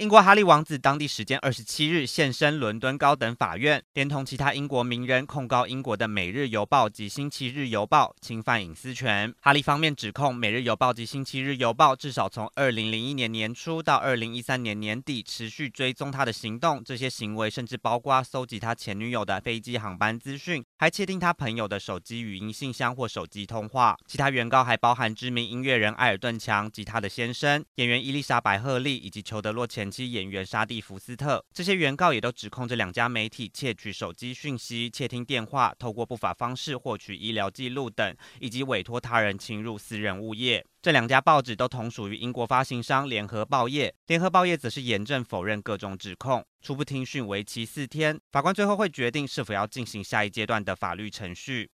英国哈利王子当地时间二十七日现身伦敦高等法院，连同其他英国名人控告英国的《每日邮报》及《星期日邮报》侵犯隐私权。哈利方面指控《每日邮报》及《星期日邮报》至少从二零零一年年初到二零一三年年底持续追踪他的行动，这些行为甚至包括搜集他前女友的飞机航班资讯，还窃听他朋友的手机语音信箱或手机通话。其他原告还包含知名音乐人艾尔顿强及他的先生、演员伊丽莎白赫利以及裘德洛前。其演员沙蒂福斯特，这些原告也都指控这两家媒体窃取手机讯息、窃听电话、透过不法方式获取医疗记录等，以及委托他人侵入私人物业。这两家报纸都同属于英国发行商联合报业，联合报业则是严正否认各种指控。初步听讯为期四天，法官最后会决定是否要进行下一阶段的法律程序。